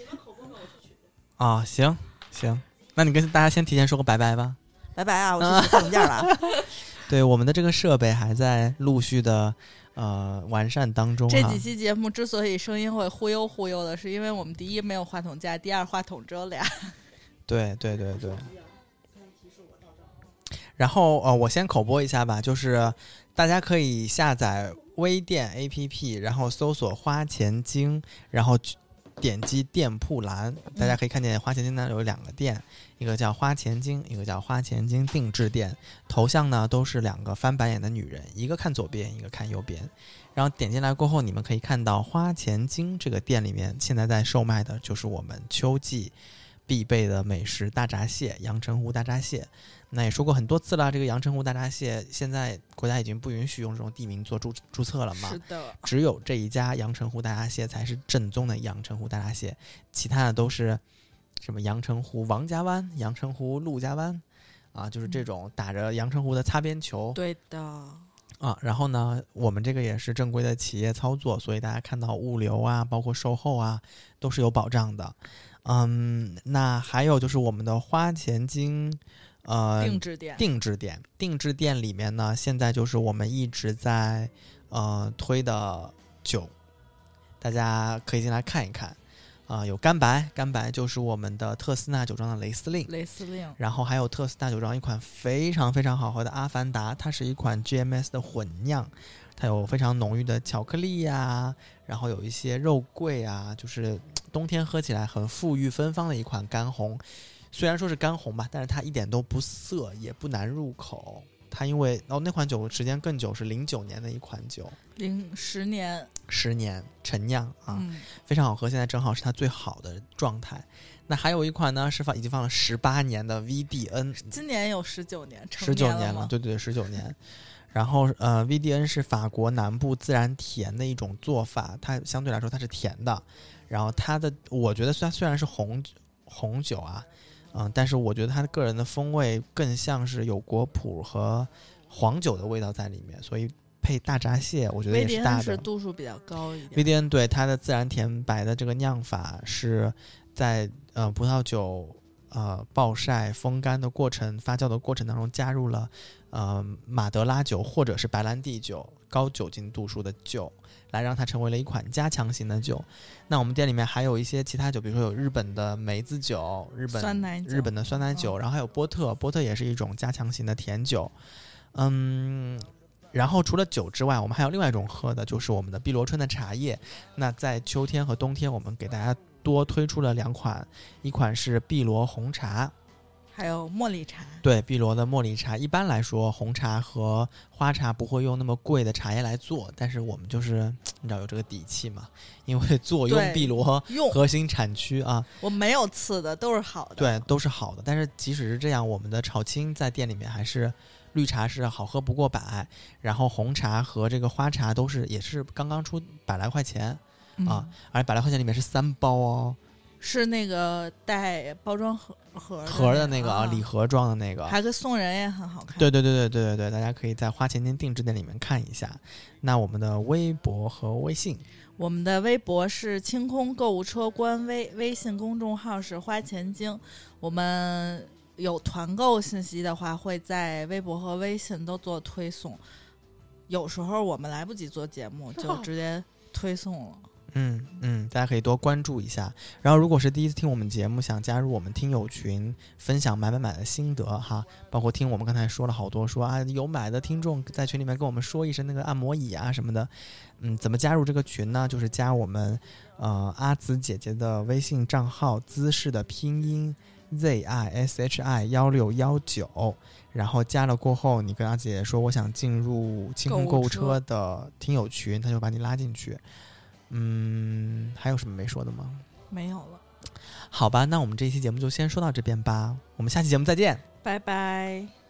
哦，行行，那你跟大家先提前说个拜拜吧。拜拜啊，我去洗话筒架了啊。对，我们的这个设备还在陆续的呃完善当中哈这几。期节目之所以声音会忽悠忽悠的，是因为我们第一没有话筒架，第二话筒只有俩。对对对对。然后呃，我先口播一下吧，就是大家可以下载微店 APP，然后搜索“花钱精”，然后去点击店铺栏，大家可以看见花钱精呢有两个店，一个叫花钱精，一个叫花钱精定制店，头像呢都是两个翻白眼的女人，一个看左边，一个看右边。然后点进来过后，你们可以看到花钱精这个店里面现在在售卖的就是我们秋季必备的美食大闸蟹，阳澄湖大闸蟹。那也说过很多次了，这个阳澄湖大闸蟹现在国家已经不允许用这种地名做注注册了嘛是，的，只有这一家阳澄湖大闸蟹才是正宗的阳澄湖大闸蟹，其他的都是什么阳澄湖王家湾、阳澄湖陆家湾啊，就是这种打着阳澄湖的擦边球对的，啊。然后呢，我们这个也是正规的企业操作，所以大家看到物流啊，包括售后啊，都是有保障的。嗯，那还有就是我们的花钱精，呃，定制店。定制店，定制店里面呢，现在就是我们一直在呃推的酒，大家可以进来看一看。啊、有干白，干白就是我们的特斯纳酒庄的雷司令，蕾丝令，然后还有特斯纳酒庄一款非常非常好喝的阿凡达，它是一款 GMS 的混酿，它有非常浓郁的巧克力呀、然后有一些肉桂啊，就是冬天喝起来很馥郁芬芳的一款干红。虽然说是干红吧，但是它一点都不涩，也不难入口。它因为哦那款酒时间更久，是零九年的一款酒，零十年，十年陈酿啊，嗯，非常好喝，现在正好是它最好的状态。那还有一款呢，是放已经放了十八年的 VDN，今年有十九年，成十九年了，对对对，十九年。然后呃，VDN 是法国南部自然甜的一种做法，它相对来说它是甜的。然后它的我觉得虽然虽然是红红酒啊，嗯、但是我觉得它个人的风味更像是有果脯和黄酒的味道在里面，所以配大闸蟹，我觉得也是大的廉是。度数比较高一点。VDN 对它的自然甜白的这个酿法是在呃葡萄酒呃暴晒风干的过程发酵的过程当中加入了呃马德拉酒或者是白兰地酒高酒精度数的酒，来让它成为了一款加强型的酒。那我们店里面还有一些其他酒，比如说有日本的梅子酒、日本酸奶酒日本的酸奶酒，哦然后还有波特，波特也是一种加强型的甜酒。嗯，然后除了酒之外，我们还有另外一种喝的，就是我们的碧螺春的茶叶。那在秋天和冬天，我们给大家多推出了两款，一款是碧螺红茶，还有茉莉茶，对，碧螺的茉莉茶。一般来说，红茶和花茶不会用那么贵的茶叶来做，但是我们就是你知道有这个底气嘛，因为做用碧螺用核心产区啊，我没有次的，都是好的。对，都是好的。但是即使是这样，我们的炒青在店里面还是绿茶是好喝不过百，然后红茶和这个花茶都是也是刚刚出百来块钱，嗯啊而百来块钱里面是三包哦，是那个带包装盒盒盒的那那个啊，礼，盒装的那个。还跟送人也很好看。对对对对对对对，大家可以在花钱店定制店里面看一下。那我们的微博和微信，我们的微博是清空购物车官微，微信公众号是花钱精。我们有团购信息的话，会在微博和微信都做推送。有时候我们来不及做节目，就直接推送了。嗯嗯，大家可以多关注一下。然后，如果是第一次听我们节目，想加入我们听友群，分享买买买的心得哈，包括听我们刚才说了好多说啊，有买的听众在群里面跟我们说一声那个按摩椅啊什么的，嗯，怎么加入这个群呢？就是加我们呃阿紫姐姐的微信账号姿势的拼音 z i s h i 幺六幺九，然后加了过后，你跟阿紫姐姐说我想进入清空购物车车的听友群，她就把你拉进去。嗯，还有什么没说的吗？没有了，好吧，那我们这一期节目就先说到这边吧，我们下期节目再见。拜拜。